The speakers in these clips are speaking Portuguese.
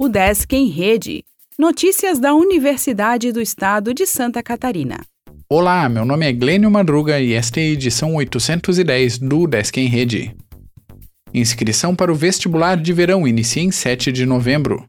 O Desk em Rede. Notícias da Universidade do Estado de Santa Catarina. Olá, meu nome é Glênio Madruga e esta é a edição 810 do Desk em Rede. Inscrição para o vestibular de verão inicia em 7 de novembro.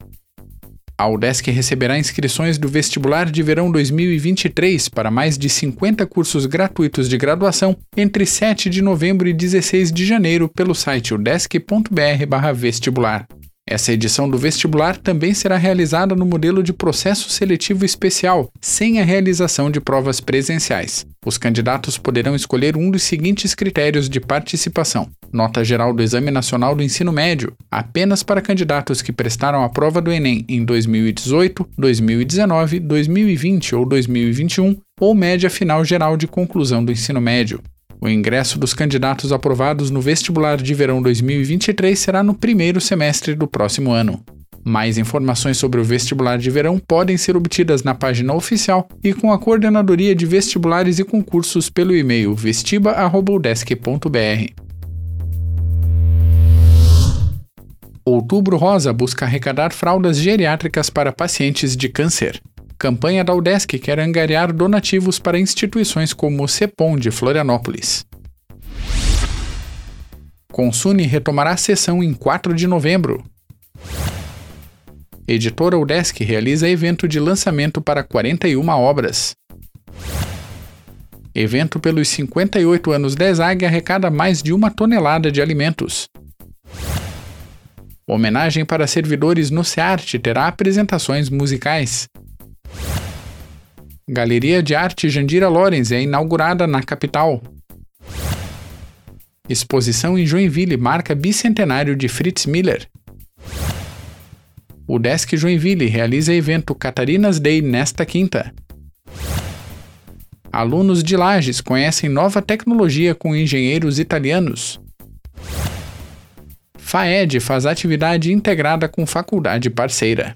A UDESC receberá inscrições do vestibular de verão 2023 para mais de 50 cursos gratuitos de graduação entre 7 de novembro e 16 de janeiro pelo site udesc.br/vestibular. Essa edição do vestibular também será realizada no modelo de processo seletivo especial, sem a realização de provas presenciais. Os candidatos poderão escolher um dos seguintes critérios de participação: nota geral do Exame Nacional do Ensino Médio, apenas para candidatos que prestaram a prova do Enem em 2018, 2019, 2020 ou 2021, ou média final geral de conclusão do ensino médio. O ingresso dos candidatos aprovados no vestibular de verão 2023 será no primeiro semestre do próximo ano. Mais informações sobre o vestibular de verão podem ser obtidas na página oficial e com a coordenadoria de vestibulares e concursos pelo e-mail vestiba@udesc.br. Outubro Rosa busca arrecadar fraldas geriátricas para pacientes de câncer. Campanha da UDESC quer angariar donativos para instituições como o CEPOM de Florianópolis. Consune retomará a sessão em 4 de novembro. Editora UDESC realiza evento de lançamento para 41 obras. Evento pelos 58 anos da ESAG arrecada mais de uma tonelada de alimentos. Homenagem para servidores no SEART terá apresentações musicais. Galeria de Arte Jandira Lorenz é inaugurada na capital. Exposição em Joinville marca bicentenário de Fritz Miller. O Desk Joinville realiza evento Catarinas Day nesta quinta. Alunos de Lages conhecem nova tecnologia com engenheiros italianos. FAED faz atividade integrada com faculdade parceira.